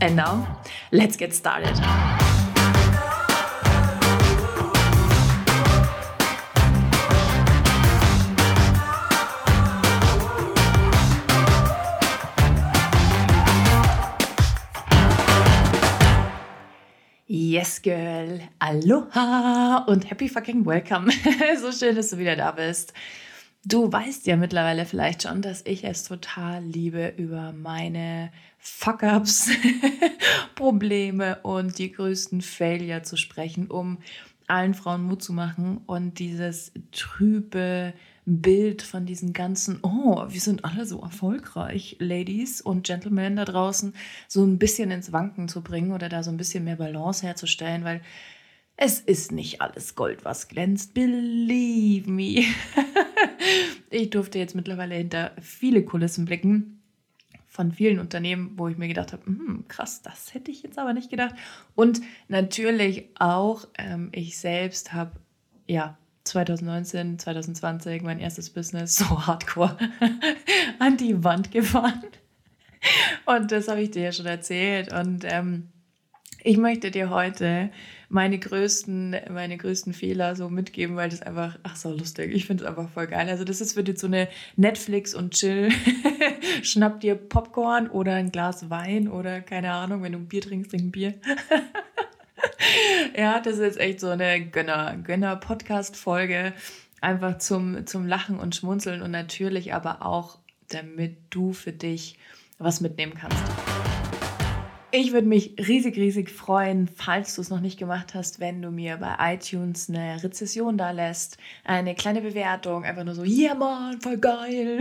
And now, let's get started. Yes, Girl. Aloha und happy fucking welcome. so schön, dass du wieder da bist. Du weißt ja mittlerweile vielleicht schon, dass ich es total liebe, über meine Fuck-ups, Probleme und die größten Failure zu sprechen, um allen Frauen Mut zu machen und dieses trübe Bild von diesen ganzen, oh, wir sind alle so erfolgreich, Ladies und Gentlemen da draußen, so ein bisschen ins Wanken zu bringen oder da so ein bisschen mehr Balance herzustellen, weil es ist nicht alles Gold, was glänzt. Believe me. ich durfte jetzt mittlerweile hinter viele Kulissen blicken von vielen Unternehmen, wo ich mir gedacht habe, hm, krass, das hätte ich jetzt aber nicht gedacht. Und natürlich auch, ähm, ich selbst habe, ja, 2019, 2020 mein erstes Business so hardcore an die Wand gefahren. Und das habe ich dir ja schon erzählt. Und ähm, ich möchte dir heute meine größten, meine größten Fehler so mitgeben, weil das einfach, ach so lustig, ich finde es einfach voll geil. Also das ist für dich so eine Netflix und Chill. Schnapp dir Popcorn oder ein Glas Wein oder keine Ahnung, wenn du ein Bier trinkst, trink ein Bier. ja, das ist jetzt echt so eine Gönner, Gönner-Podcast-Folge. Einfach zum, zum Lachen und Schmunzeln und natürlich aber auch, damit du für dich was mitnehmen kannst. Ich würde mich riesig, riesig freuen, falls du es noch nicht gemacht hast, wenn du mir bei iTunes eine Rezession da lässt, eine kleine Bewertung, einfach nur so, yeah, Mann, voll geil.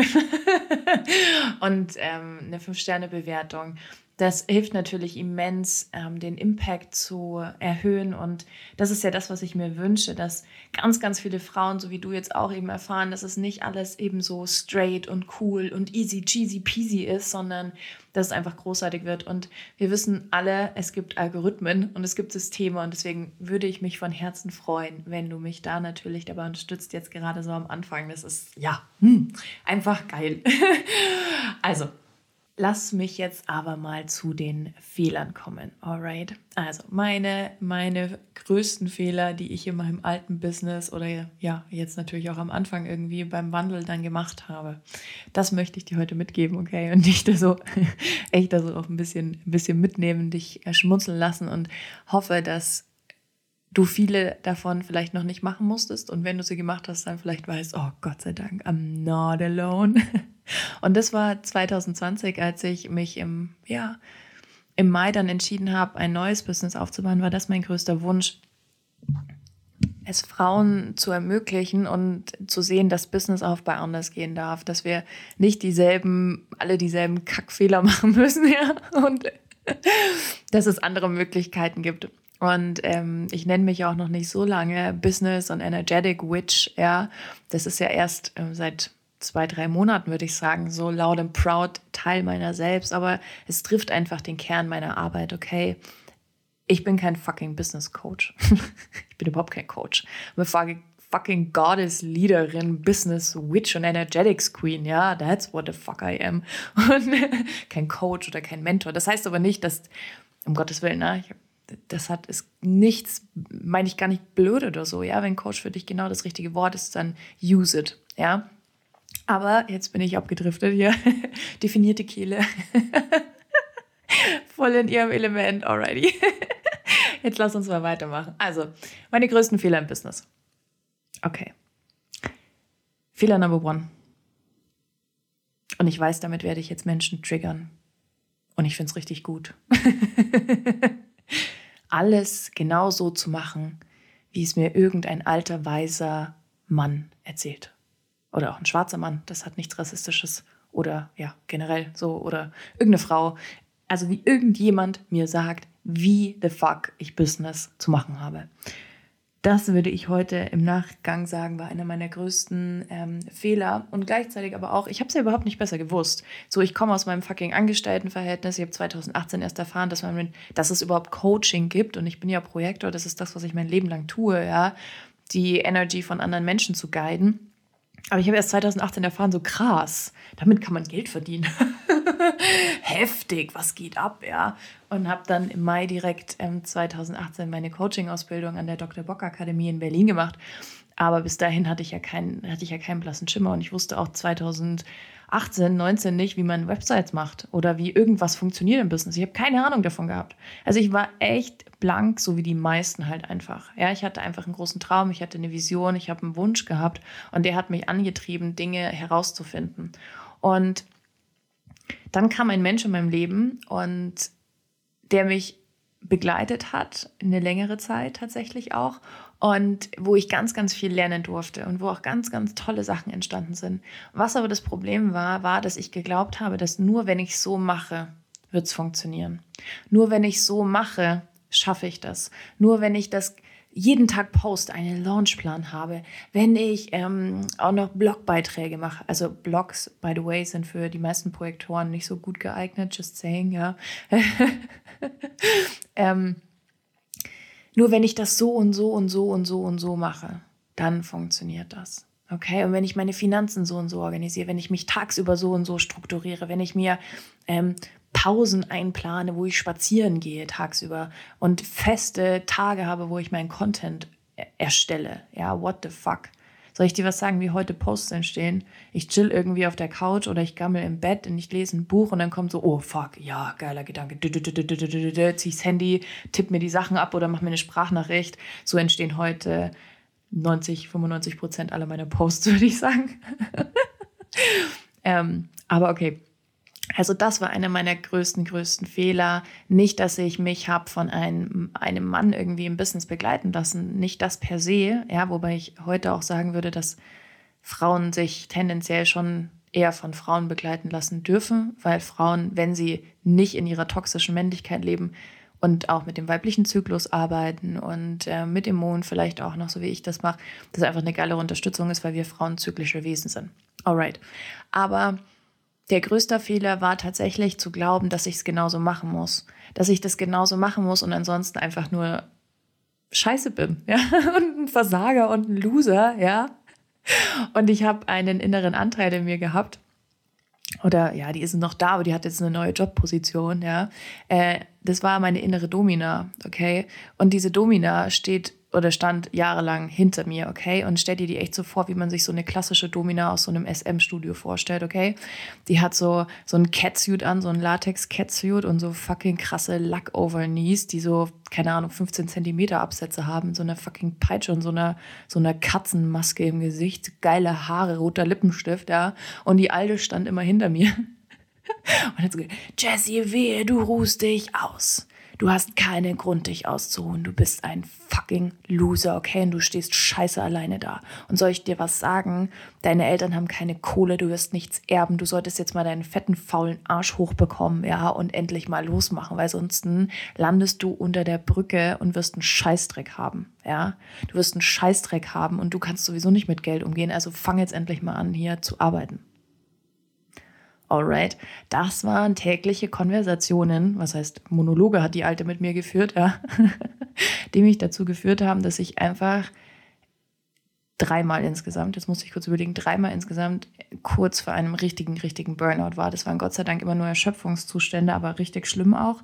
und ähm, eine 5-Sterne-Bewertung. Das hilft natürlich immens, ähm, den Impact zu erhöhen. Und das ist ja das, was ich mir wünsche, dass ganz, ganz viele Frauen, so wie du jetzt auch eben erfahren, dass es nicht alles eben so straight und cool und easy, cheesy, peasy ist, sondern dass es einfach großartig wird. Und wir wissen alle, es gibt Algorithmen und es gibt Systeme. Und deswegen würde ich mich von Herzen freuen, wenn du mich da natürlich dabei unterstützt, jetzt gerade so am Anfang. Das ist ja hm, einfach geil. also, Lass mich jetzt aber mal zu den Fehlern kommen. Alright. Also meine, meine größten Fehler, die ich in meinem alten Business oder ja, jetzt natürlich auch am Anfang irgendwie beim Wandel dann gemacht habe. Das möchte ich dir heute mitgeben, okay? Und nicht so, echt also auch ein bisschen, ein bisschen mitnehmen, dich schmunzeln lassen und hoffe, dass du viele davon vielleicht noch nicht machen musstest. Und wenn du sie gemacht hast, dann vielleicht weißt, oh Gott sei Dank, I'm not alone. Und das war 2020, als ich mich im, ja, im Mai dann entschieden habe, ein neues Business aufzubauen, war das mein größter Wunsch, es Frauen zu ermöglichen und zu sehen, dass Businessaufbau anders gehen darf, dass wir nicht dieselben, alle dieselben Kackfehler machen müssen, ja, und dass es andere Möglichkeiten gibt. Und ähm, ich nenne mich auch noch nicht so lange Business und Energetic Witch, ja. Das ist ja erst äh, seit zwei, drei Monaten, würde ich sagen, so loud and proud Teil meiner selbst. Aber es trifft einfach den Kern meiner Arbeit, okay? Ich bin kein fucking Business Coach. ich bin überhaupt kein Coach. Ich bin fucking Goddess Leaderin, Business Witch und Energetics Queen. Ja, that's what the fuck I am. Und kein Coach oder kein Mentor. Das heißt aber nicht, dass, um Gottes Willen, ne, ich, das hat ist nichts, meine ich gar nicht blöd oder so. Ja, wenn Coach für dich genau das richtige Wort ist, dann use it. Ja, aber jetzt bin ich abgedriftet hier. Definierte Kehle. Voll in ihrem Element already. jetzt lass uns mal weitermachen. Also, meine größten Fehler im Business. Okay. Fehler Number one. Und ich weiß, damit werde ich jetzt Menschen triggern. Und ich finde es richtig gut. Alles genau so zu machen, wie es mir irgendein alter, weiser Mann erzählt oder auch ein schwarzer Mann, das hat nichts Rassistisches oder ja, generell so oder irgendeine Frau. Also wie irgendjemand mir sagt, wie the fuck ich Business zu machen habe. Das würde ich heute im Nachgang sagen, war einer meiner größten ähm, Fehler und gleichzeitig aber auch, ich habe es ja überhaupt nicht besser gewusst. So, ich komme aus meinem fucking Angestelltenverhältnis. Ich habe 2018 erst erfahren, dass, man, dass es überhaupt Coaching gibt und ich bin ja Projektor. Das ist das, was ich mein Leben lang tue, ja, die Energy von anderen Menschen zu guiden. Aber ich habe erst 2018 erfahren, so krass, damit kann man Geld verdienen. Heftig, was geht ab, ja. Und habe dann im Mai direkt ähm, 2018 meine Coaching-Ausbildung an der Dr. Bock Akademie in Berlin gemacht. Aber bis dahin hatte ich ja keinen, hatte ich ja keinen blassen Schimmer und ich wusste auch 2018, 19 nicht, wie man Websites macht oder wie irgendwas funktioniert im Business. Ich habe keine Ahnung davon gehabt. Also ich war echt blank, so wie die meisten halt einfach. Ja, ich hatte einfach einen großen Traum, ich hatte eine Vision, ich habe einen Wunsch gehabt und der hat mich angetrieben, Dinge herauszufinden. Und dann kam ein Mensch in meinem Leben und der mich begleitet hat, eine längere Zeit tatsächlich auch und wo ich ganz, ganz viel lernen durfte und wo auch ganz, ganz tolle Sachen entstanden sind. Was aber das Problem war, war, dass ich geglaubt habe, dass nur wenn ich so mache, wird es funktionieren. Nur wenn ich so mache, schaffe ich das. Nur wenn ich das jeden Tag post, einen Launchplan habe, wenn ich ähm, auch noch Blogbeiträge mache. Also Blogs, by the way, sind für die meisten Projektoren nicht so gut geeignet, just saying, ja. ähm, nur wenn ich das so und so und so und so und so mache, dann funktioniert das. Okay, und wenn ich meine Finanzen so und so organisiere, wenn ich mich tagsüber so und so strukturiere, wenn ich mir ähm, Pausen einplane, wo ich spazieren gehe tagsüber und feste Tage habe, wo ich meinen Content erstelle. Ja, what the fuck? Soll ich dir was sagen, wie heute Posts entstehen? Ich chill irgendwie auf der Couch oder ich gammel im Bett und ich lese ein Buch und dann kommt so, oh fuck, ja, geiler Gedanke. Zieh das Handy, tipp mir die Sachen ab oder mach mir eine Sprachnachricht. So entstehen heute 90, 95 Prozent aller meiner Posts, würde ich sagen. ähm, aber okay, also das war einer meiner größten, größten Fehler. Nicht, dass ich mich habe von einem, einem Mann irgendwie im Business begleiten lassen. Nicht das per se, ja, wobei ich heute auch sagen würde, dass Frauen sich tendenziell schon eher von Frauen begleiten lassen dürfen, weil Frauen, wenn sie nicht in ihrer toxischen Männlichkeit leben und auch mit dem weiblichen Zyklus arbeiten und äh, mit dem Mond vielleicht auch noch, so wie ich das mache, das einfach eine geile Unterstützung ist, weil wir Frauen zyklische Wesen sind. Alright. Aber der größte Fehler war tatsächlich zu glauben, dass ich es genauso machen muss. Dass ich das genauso machen muss und ansonsten einfach nur scheiße bin, ja, und ein Versager und ein Loser, ja. Und ich habe einen inneren Anteil in mir gehabt. Oder ja, die ist noch da, aber die hat jetzt eine neue Jobposition, ja. Äh, das war meine innere Domina, okay. Und diese Domina steht oder stand jahrelang hinter mir, okay? Und stell dir die echt so vor, wie man sich so eine klassische Domina aus so einem SM-Studio vorstellt, okay? Die hat so, so ein Catsuit an, so ein Latex-Catsuit und so fucking krasse Lack-Over-Knees, die so, keine Ahnung, 15 Zentimeter Absätze haben, so eine fucking Peitsche und so einer, so einer Katzenmaske im Gesicht, geile Haare, roter Lippenstift, ja? Und die Alte stand immer hinter mir. Und hat so gesagt, Jessie, wehe, du ruhst dich aus. Du hast keinen Grund, dich auszuruhen. Du bist ein fucking Loser, okay? Und du stehst scheiße alleine da. Und soll ich dir was sagen? Deine Eltern haben keine Kohle, du wirst nichts erben. Du solltest jetzt mal deinen fetten, faulen Arsch hochbekommen, ja, und endlich mal losmachen, weil sonst landest du unter der Brücke und wirst einen Scheißdreck haben, ja? Du wirst einen Scheißdreck haben und du kannst sowieso nicht mit Geld umgehen. Also fang jetzt endlich mal an, hier zu arbeiten. Alright, das waren tägliche Konversationen, was heißt Monologe hat die Alte mit mir geführt, ja, die mich dazu geführt haben, dass ich einfach dreimal insgesamt, jetzt muss ich kurz überlegen, dreimal insgesamt kurz vor einem richtigen, richtigen Burnout war. Das waren Gott sei Dank immer nur Erschöpfungszustände, aber richtig schlimm auch.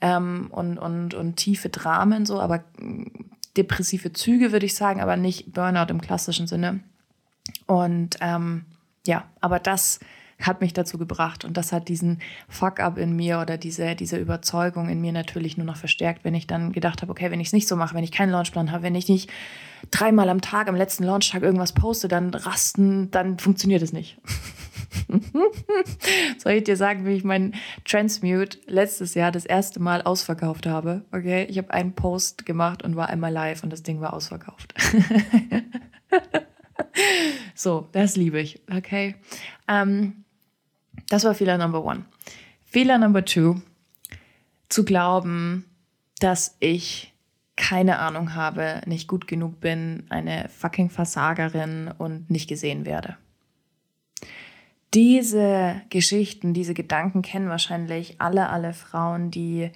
Ähm, und, und, und tiefe Dramen so, aber depressive Züge würde ich sagen, aber nicht Burnout im klassischen Sinne. Und ähm, ja, aber das hat mich dazu gebracht. Und das hat diesen Fuck-up in mir oder diese, diese Überzeugung in mir natürlich nur noch verstärkt, wenn ich dann gedacht habe, okay, wenn ich es nicht so mache, wenn ich keinen Launchplan habe, wenn ich nicht dreimal am Tag, am letzten Launchtag irgendwas poste, dann rasten, dann funktioniert es nicht. Soll ich dir sagen, wie ich meinen Transmute letztes Jahr das erste Mal ausverkauft habe? Okay, ich habe einen Post gemacht und war einmal live und das Ding war ausverkauft. so, das liebe ich. Okay. Ähm, das war Fehler Number One. Fehler Number Two, zu glauben, dass ich keine Ahnung habe, nicht gut genug bin, eine fucking Versagerin und nicht gesehen werde. Diese Geschichten, diese Gedanken kennen wahrscheinlich alle, alle Frauen, die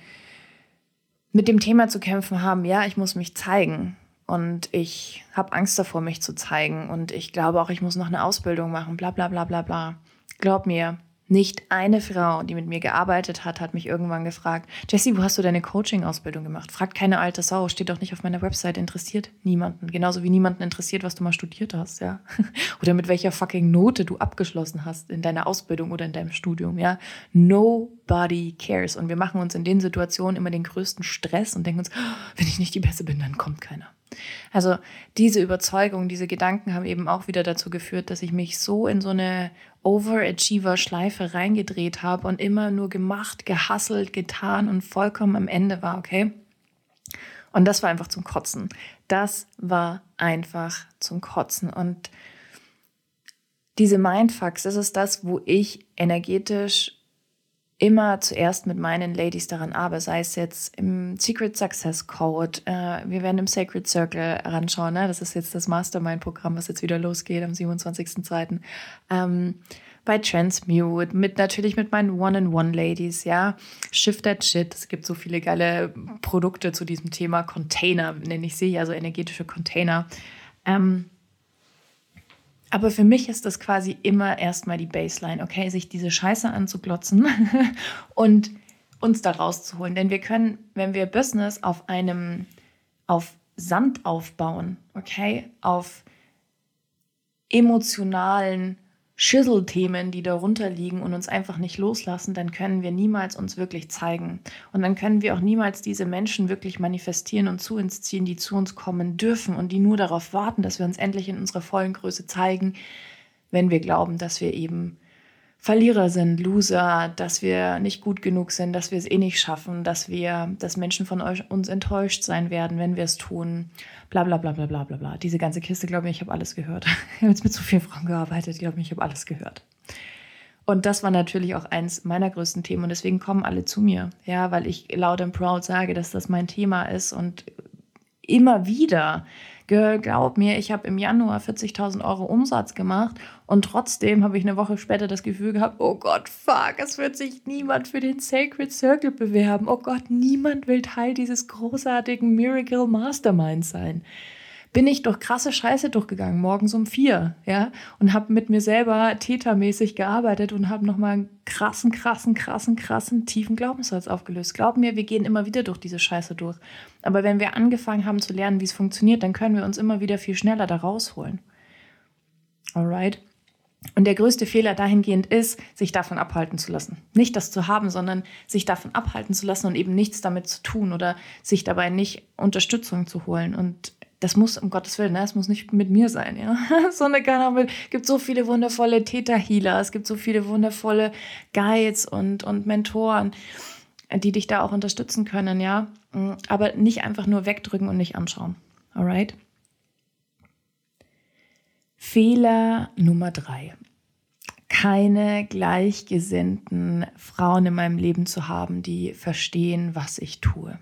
mit dem Thema zu kämpfen haben, ja, ich muss mich zeigen und ich habe Angst davor, mich zu zeigen und ich glaube auch, ich muss noch eine Ausbildung machen, bla bla bla bla bla. Glaub mir, nicht eine Frau, die mit mir gearbeitet hat, hat mich irgendwann gefragt, Jessie, wo hast du deine Coaching-Ausbildung gemacht? Fragt keine alte Sau, steht doch nicht auf meiner Website, interessiert niemanden. Genauso wie niemanden interessiert, was du mal studiert hast, ja. Oder mit welcher fucking Note du abgeschlossen hast in deiner Ausbildung oder in deinem Studium, ja. Nobody cares. Und wir machen uns in den Situationen immer den größten Stress und denken uns, oh, wenn ich nicht die Beste bin, dann kommt keiner. Also diese Überzeugung, diese Gedanken haben eben auch wieder dazu geführt, dass ich mich so in so eine Overachiever-Schleife reingedreht habe und immer nur gemacht, gehasselt, getan und vollkommen am Ende war, okay? Und das war einfach zum Kotzen. Das war einfach zum Kotzen. Und diese Mindfucks, das ist das, wo ich energetisch immer zuerst mit meinen Ladies daran arbeite, sei es jetzt im Secret Success Code, äh, wir werden im Sacred Circle ranschauen, ne? das ist jetzt das Mastermind-Programm, was jetzt wieder losgeht am 27.02. Ähm, bei Transmute, mit natürlich mit meinen One-in-One-Ladies, ja. Shift that shit. Es gibt so viele geile Produkte zu diesem Thema. Container nenne ich sie, also energetische Container. Ähm, aber für mich ist das quasi immer erstmal die Baseline, okay, sich diese Scheiße anzuglotzen und uns da rauszuholen. Denn wir können, wenn wir Business auf einem, auf Sand aufbauen, okay, auf emotionalen Schüsselthemen, die darunter liegen und uns einfach nicht loslassen, dann können wir niemals uns wirklich zeigen. Und dann können wir auch niemals diese Menschen wirklich manifestieren und zu uns ziehen, die zu uns kommen dürfen und die nur darauf warten, dass wir uns endlich in unserer vollen Größe zeigen, wenn wir glauben, dass wir eben Verlierer sind, Loser, dass wir nicht gut genug sind, dass wir es eh nicht schaffen, dass wir, dass Menschen von euch, uns enttäuscht sein werden, wenn wir es tun, bla bla bla bla bla bla bla. Diese ganze Kiste, glaube ich, ich habe alles gehört. Ich habe jetzt mit so vielen Frauen gearbeitet, glaube ich, ich habe alles gehört. Und das war natürlich auch eins meiner größten Themen und deswegen kommen alle zu mir, ja, weil ich laut und proud sage, dass das mein Thema ist und immer wieder glaub mir, ich habe im Januar 40.000 Euro Umsatz gemacht und trotzdem habe ich eine Woche später das Gefühl gehabt, oh Gott, fuck, es wird sich niemand für den Sacred Circle bewerben. Oh Gott, niemand will Teil dieses großartigen Miracle Mastermind sein bin ich durch krasse Scheiße durchgegangen, morgens um vier, ja, und habe mit mir selber tätermäßig gearbeitet und habe nochmal einen krassen, krassen, krassen, krassen, tiefen Glaubenssatz aufgelöst. Glaub mir, wir gehen immer wieder durch diese Scheiße durch. Aber wenn wir angefangen haben zu lernen, wie es funktioniert, dann können wir uns immer wieder viel schneller da rausholen. Alright? Und der größte Fehler dahingehend ist, sich davon abhalten zu lassen. Nicht das zu haben, sondern sich davon abhalten zu lassen und eben nichts damit zu tun oder sich dabei nicht Unterstützung zu holen. Und das muss, um Gottes Willen, ne, das muss nicht mit mir sein, ja. so eine keine Es gibt so viele wundervolle Täter-Healer, es gibt so viele wundervolle Guides und, und Mentoren, die dich da auch unterstützen können, ja. Aber nicht einfach nur wegdrücken und nicht anschauen. Alright? Fehler Nummer drei. Keine gleichgesinnten Frauen in meinem Leben zu haben, die verstehen, was ich tue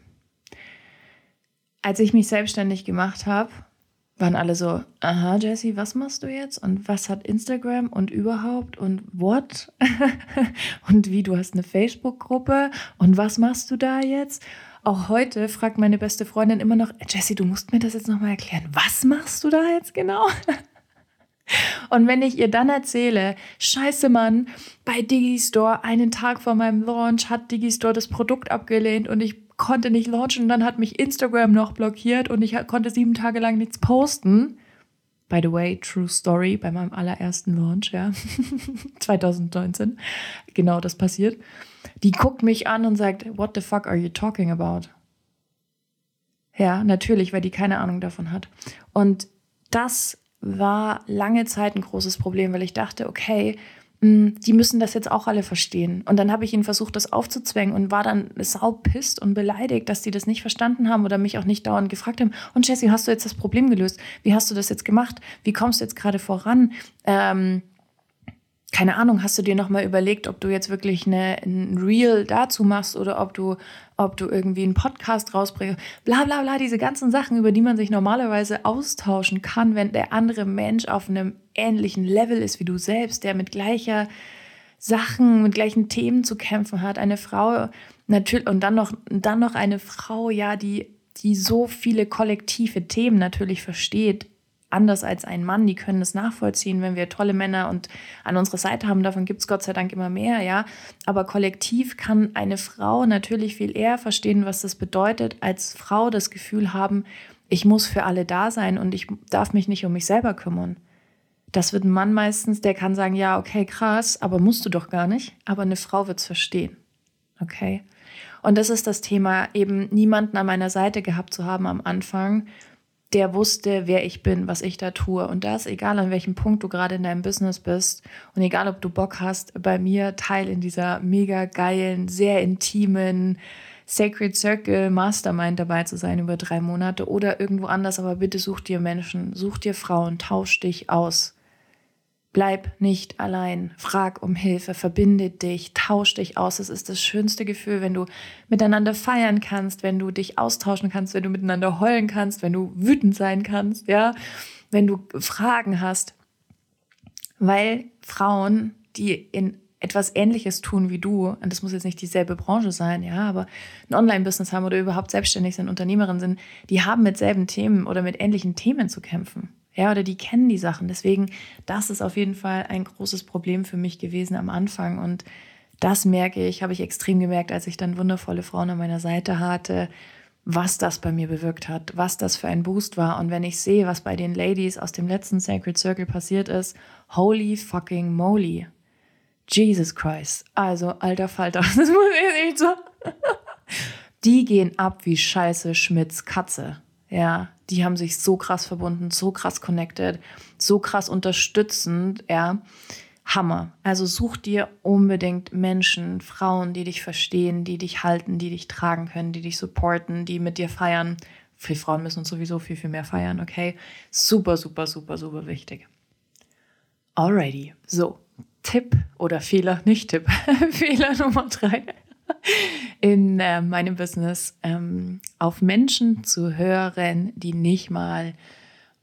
als ich mich selbstständig gemacht habe, waren alle so, aha, Jessie, was machst du jetzt? Und was hat Instagram und überhaupt und what? und wie, du hast eine Facebook-Gruppe und was machst du da jetzt? Auch heute fragt meine beste Freundin immer noch, Jessie, du musst mir das jetzt nochmal erklären. Was machst du da jetzt genau? Und wenn ich ihr dann erzähle, scheiße Mann, bei Digistore einen Tag vor meinem Launch hat Digistore das Produkt abgelehnt und ich konnte nicht launchen. Und dann hat mich Instagram noch blockiert und ich konnte sieben Tage lang nichts posten. By the way, true story, bei meinem allerersten Launch, ja, 2019, genau das passiert. Die guckt mich an und sagt, what the fuck are you talking about? Ja, natürlich, weil die keine Ahnung davon hat. Und das war lange Zeit ein großes Problem, weil ich dachte, okay, die müssen das jetzt auch alle verstehen. Und dann habe ich ihnen versucht, das aufzuzwängen und war dann saupisst und beleidigt, dass die das nicht verstanden haben oder mich auch nicht dauernd gefragt haben. Und Jessie, hast du jetzt das Problem gelöst? Wie hast du das jetzt gemacht? Wie kommst du jetzt gerade voran? Ähm, keine Ahnung, hast du dir nochmal überlegt, ob du jetzt wirklich eine, ein Reel dazu machst oder ob du, ob du irgendwie einen Podcast rausbringst, bla bla bla, diese ganzen Sachen, über die man sich normalerweise austauschen kann, wenn der andere Mensch auf einem ähnlichen Level ist wie du selbst, der mit gleicher Sachen, mit gleichen Themen zu kämpfen hat. Eine Frau, natürlich, und dann noch, dann noch eine Frau, ja, die, die so viele kollektive Themen natürlich versteht, anders als ein Mann, die können das nachvollziehen, wenn wir tolle Männer und an unserer Seite haben. Davon gibt es Gott sei Dank immer mehr, ja. Aber kollektiv kann eine Frau natürlich viel eher verstehen, was das bedeutet, als Frau das Gefühl haben, ich muss für alle da sein und ich darf mich nicht um mich selber kümmern. Das wird ein Mann meistens, der kann sagen, ja, okay, krass, aber musst du doch gar nicht. Aber eine Frau wird es verstehen. Okay? Und das ist das Thema, eben niemanden an meiner Seite gehabt zu haben am Anfang, der wusste, wer ich bin, was ich da tue. Und das, egal an welchem Punkt du gerade in deinem Business bist und egal ob du Bock hast, bei mir Teil in dieser mega geilen, sehr intimen Sacred Circle Mastermind dabei zu sein über drei Monate oder irgendwo anders, aber bitte such dir Menschen, such dir Frauen, tausch dich aus. Bleib nicht allein. Frag um Hilfe, verbinde dich, tausch dich aus. Es ist das schönste Gefühl, wenn du miteinander feiern kannst, wenn du dich austauschen kannst, wenn du miteinander heulen kannst, wenn du wütend sein kannst, ja, wenn du Fragen hast. Weil Frauen, die in etwas Ähnliches tun wie du, und das muss jetzt nicht dieselbe Branche sein, ja, aber ein Online-Business haben oder überhaupt selbstständig sind, Unternehmerin sind, die haben mit selben Themen oder mit ähnlichen Themen zu kämpfen. Ja, oder die kennen die Sachen. Deswegen, das ist auf jeden Fall ein großes Problem für mich gewesen am Anfang. Und das merke ich, habe ich extrem gemerkt, als ich dann wundervolle Frauen an meiner Seite hatte, was das bei mir bewirkt hat, was das für ein Boost war. Und wenn ich sehe, was bei den Ladies aus dem letzten Sacred Circle passiert ist, holy fucking moly. Jesus Christ. Also, alter Falter, das muss ich nicht so. Die gehen ab wie Scheiße Schmidts Katze. Ja, die haben sich so krass verbunden, so krass connected, so krass unterstützend, ja. Hammer. Also such dir unbedingt Menschen, Frauen, die dich verstehen, die dich halten, die dich tragen können, die dich supporten, die mit dir feiern. Wir Frauen müssen uns sowieso viel, viel mehr feiern, okay? Super, super, super, super wichtig. Alrighty. So, Tipp oder Fehler, nicht Tipp. Fehler Nummer drei in äh, meinem Business, ähm, auf Menschen zu hören, die nicht mal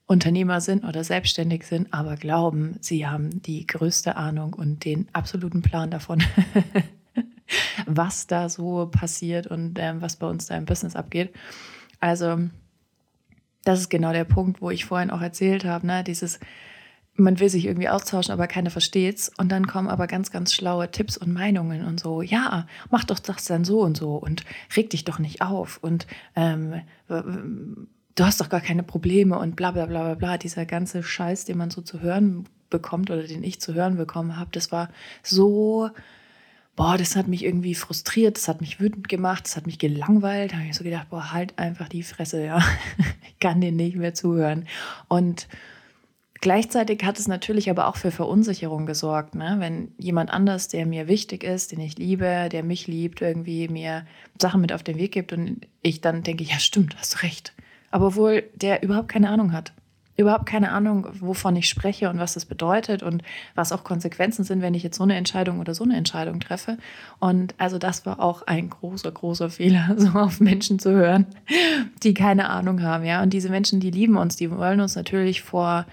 Unternehmer sind oder selbstständig sind, aber glauben, sie haben die größte Ahnung und den absoluten Plan davon, was da so passiert und ähm, was bei uns da im Business abgeht. Also, das ist genau der Punkt, wo ich vorhin auch erzählt habe, ne? dieses man will sich irgendwie austauschen, aber keiner versteht's. Und dann kommen aber ganz, ganz schlaue Tipps und Meinungen und so, ja, mach doch das dann so und so und reg dich doch nicht auf und ähm, du hast doch gar keine Probleme und bla bla bla bla bla. Dieser ganze Scheiß, den man so zu hören bekommt oder den ich zu hören bekommen habe, das war so, boah, das hat mich irgendwie frustriert, das hat mich wütend gemacht, das hat mich gelangweilt. Da habe ich so gedacht, boah, halt einfach die Fresse, ja. ich kann dir nicht mehr zuhören. Und Gleichzeitig hat es natürlich aber auch für Verunsicherung gesorgt, ne? wenn jemand anders, der mir wichtig ist, den ich liebe, der mich liebt, irgendwie mir Sachen mit auf den Weg gibt und ich dann denke, ja stimmt, hast recht. Aber wohl der überhaupt keine Ahnung hat. Überhaupt keine Ahnung, wovon ich spreche und was das bedeutet und was auch Konsequenzen sind, wenn ich jetzt so eine Entscheidung oder so eine Entscheidung treffe. Und also das war auch ein großer, großer Fehler, so auf Menschen zu hören, die keine Ahnung haben, ja. Und diese Menschen, die lieben uns, die wollen uns natürlich vor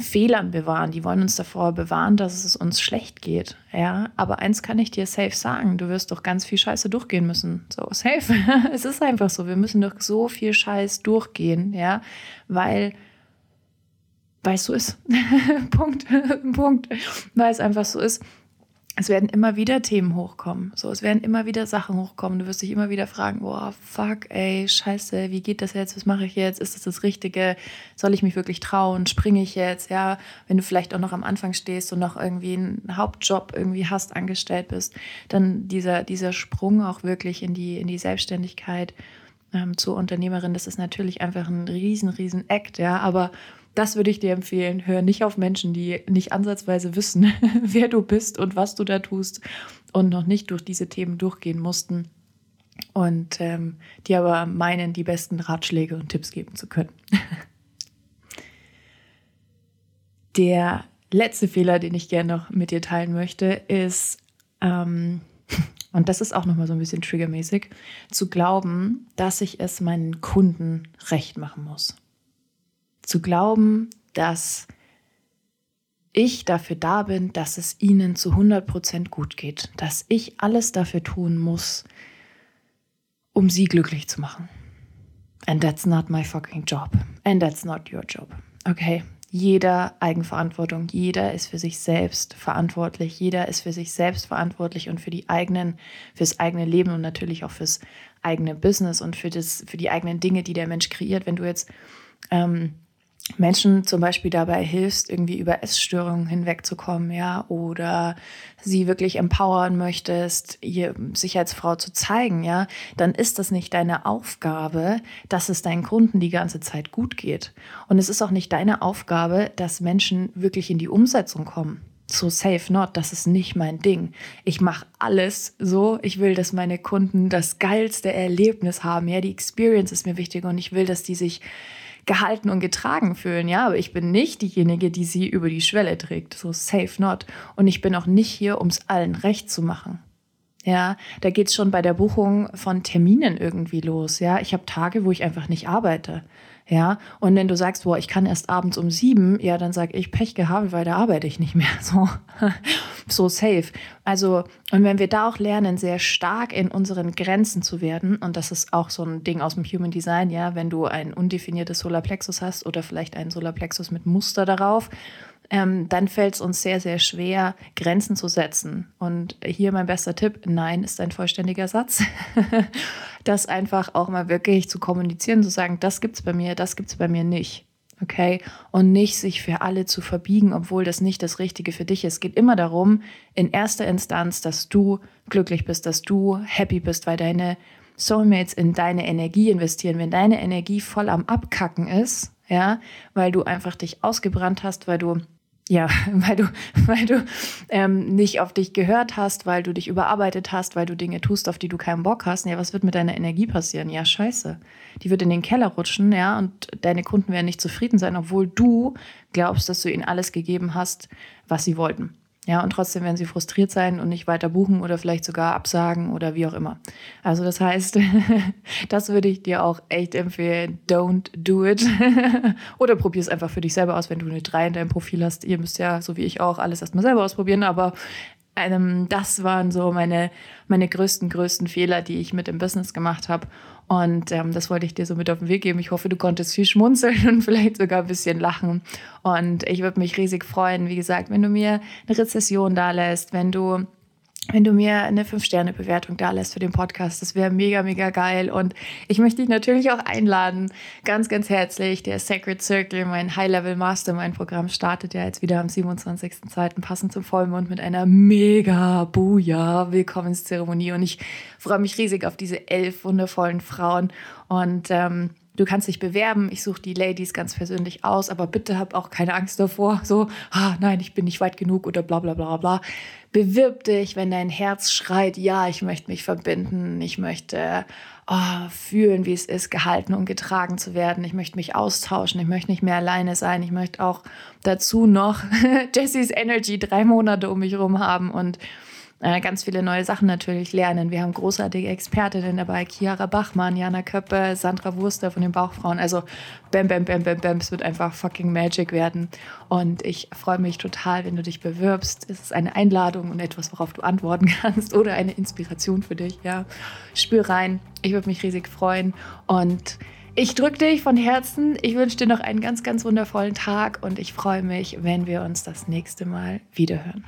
Fehlern bewahren. Die wollen uns davor bewahren, dass es uns schlecht geht. Ja, aber eins kann ich dir safe sagen: Du wirst doch ganz viel Scheiße durchgehen müssen. So, safe. es ist einfach so. Wir müssen doch so viel Scheiß durchgehen, ja, weil, weil es so ist. Punkt. Punkt. Weil es einfach so ist es werden immer wieder Themen hochkommen. So, es werden immer wieder Sachen hochkommen. Du wirst dich immer wieder fragen, boah, fuck, ey, scheiße, wie geht das jetzt? Was mache ich jetzt? Ist das das Richtige? Soll ich mich wirklich trauen? Springe ich jetzt? Ja, wenn du vielleicht auch noch am Anfang stehst und noch irgendwie einen Hauptjob irgendwie hast, angestellt bist, dann dieser, dieser Sprung auch wirklich in die, in die Selbstständigkeit ähm, zur Unternehmerin, das ist natürlich einfach ein riesen, riesen Act, ja, aber das würde ich dir empfehlen. Hör nicht auf Menschen, die nicht ansatzweise wissen, wer du bist und was du da tust und noch nicht durch diese Themen durchgehen mussten und ähm, die aber meinen, die besten Ratschläge und Tipps geben zu können. Der letzte Fehler, den ich gerne noch mit dir teilen möchte, ist, ähm, und das ist auch nochmal so ein bisschen triggermäßig, zu glauben, dass ich es meinen Kunden recht machen muss. Zu glauben, dass ich dafür da bin, dass es ihnen zu 100% gut geht, dass ich alles dafür tun muss, um sie glücklich zu machen. And that's not my fucking job. And that's not your job. Okay, jeder Eigenverantwortung, jeder ist für sich selbst verantwortlich, jeder ist für sich selbst verantwortlich und für die eigenen, fürs eigene Leben und natürlich auch fürs eigene Business und für das, für die eigenen Dinge, die der Mensch kreiert. Wenn du jetzt ähm, Menschen zum Beispiel dabei hilfst, irgendwie über Essstörungen hinwegzukommen, ja, oder sie wirklich empowern möchtest, ihr Sicherheitsfrau zu zeigen, ja, dann ist das nicht deine Aufgabe, dass es deinen Kunden die ganze Zeit gut geht. Und es ist auch nicht deine Aufgabe, dass Menschen wirklich in die Umsetzung kommen. So safe not, das ist nicht mein Ding. Ich mache alles so. Ich will, dass meine Kunden das geilste Erlebnis haben. Ja, die Experience ist mir wichtig und ich will, dass die sich gehalten und getragen fühlen, ja, aber ich bin nicht diejenige, die sie über die Schwelle trägt, so safe not. Und ich bin auch nicht hier, um es allen recht zu machen. Ja, da geht's schon bei der Buchung von Terminen irgendwie los. Ja, ich habe Tage, wo ich einfach nicht arbeite. Ja, und wenn du sagst, boah, ich kann erst abends um sieben, ja, dann sag ich Pech gehabt, weil da arbeite ich nicht mehr. So, so safe. Also, und wenn wir da auch lernen, sehr stark in unseren Grenzen zu werden, und das ist auch so ein Ding aus dem Human Design, ja, wenn du ein undefiniertes Solarplexus hast oder vielleicht einen Solarplexus mit Muster darauf, ähm, dann fällt es uns sehr, sehr schwer, Grenzen zu setzen. Und hier mein bester Tipp, nein ist ein vollständiger Satz. das einfach auch mal wirklich zu kommunizieren, zu sagen, das gibt es bei mir, das gibt es bei mir nicht. Okay? Und nicht sich für alle zu verbiegen, obwohl das nicht das Richtige für dich ist. Es geht immer darum, in erster Instanz, dass du glücklich bist, dass du happy bist, weil deine Soulmates in deine Energie investieren. Wenn deine Energie voll am Abkacken ist, ja, weil du einfach dich ausgebrannt hast, weil du ja, weil du, weil du ähm, nicht auf dich gehört hast, weil du dich überarbeitet hast, weil du Dinge tust, auf die du keinen Bock hast. Ja, was wird mit deiner Energie passieren? Ja, scheiße. Die wird in den Keller rutschen, ja, und deine Kunden werden nicht zufrieden sein, obwohl du glaubst, dass du ihnen alles gegeben hast, was sie wollten. Ja, und trotzdem werden sie frustriert sein und nicht weiter buchen oder vielleicht sogar absagen oder wie auch immer. Also das heißt, das würde ich dir auch echt empfehlen. Don't do it. oder probier es einfach für dich selber aus, wenn du eine 3 in deinem Profil hast. Ihr müsst ja, so wie ich auch, alles erstmal selber ausprobieren, aber ähm, das waren so meine, meine größten, größten Fehler, die ich mit dem Business gemacht habe. Und ähm, das wollte ich dir so mit auf den Weg geben. Ich hoffe, du konntest viel schmunzeln und vielleicht sogar ein bisschen lachen. Und ich würde mich riesig freuen, wie gesagt, wenn du mir eine Rezession da lässt, wenn du wenn du mir eine 5-Sterne-Bewertung da lässt für den Podcast. Das wäre mega, mega geil. Und ich möchte dich natürlich auch einladen, ganz, ganz herzlich. Der Sacred Circle, mein High-Level Mastermind-Programm, startet ja jetzt wieder am 27.02. passend zum Vollmond mit einer mega Buja Willkommenszeremonie. Und ich freue mich riesig auf diese elf wundervollen Frauen. Und ähm, Du kannst dich bewerben, ich suche die Ladies ganz persönlich aus, aber bitte hab auch keine Angst davor, so, ah, nein, ich bin nicht weit genug oder bla bla bla bla. Bewirb dich, wenn dein Herz schreit, ja, ich möchte mich verbinden, ich möchte oh, fühlen, wie es ist, gehalten und getragen zu werden. Ich möchte mich austauschen, ich möchte nicht mehr alleine sein, ich möchte auch dazu noch Jessys Energy drei Monate um mich herum haben und äh, ganz viele neue Sachen natürlich lernen. Wir haben großartige Expertinnen dabei, Chiara Bachmann, Jana Köppe, Sandra Wurster von den Bauchfrauen. Also bam, bam, bam, bam, bam, es wird einfach fucking Magic werden. Und ich freue mich total, wenn du dich bewirbst. Es ist eine Einladung und etwas, worauf du antworten kannst oder eine Inspiration für dich. Ja, spür rein. Ich würde mich riesig freuen und ich drücke dich von Herzen. Ich wünsche dir noch einen ganz, ganz wundervollen Tag und ich freue mich, wenn wir uns das nächste Mal wiederhören.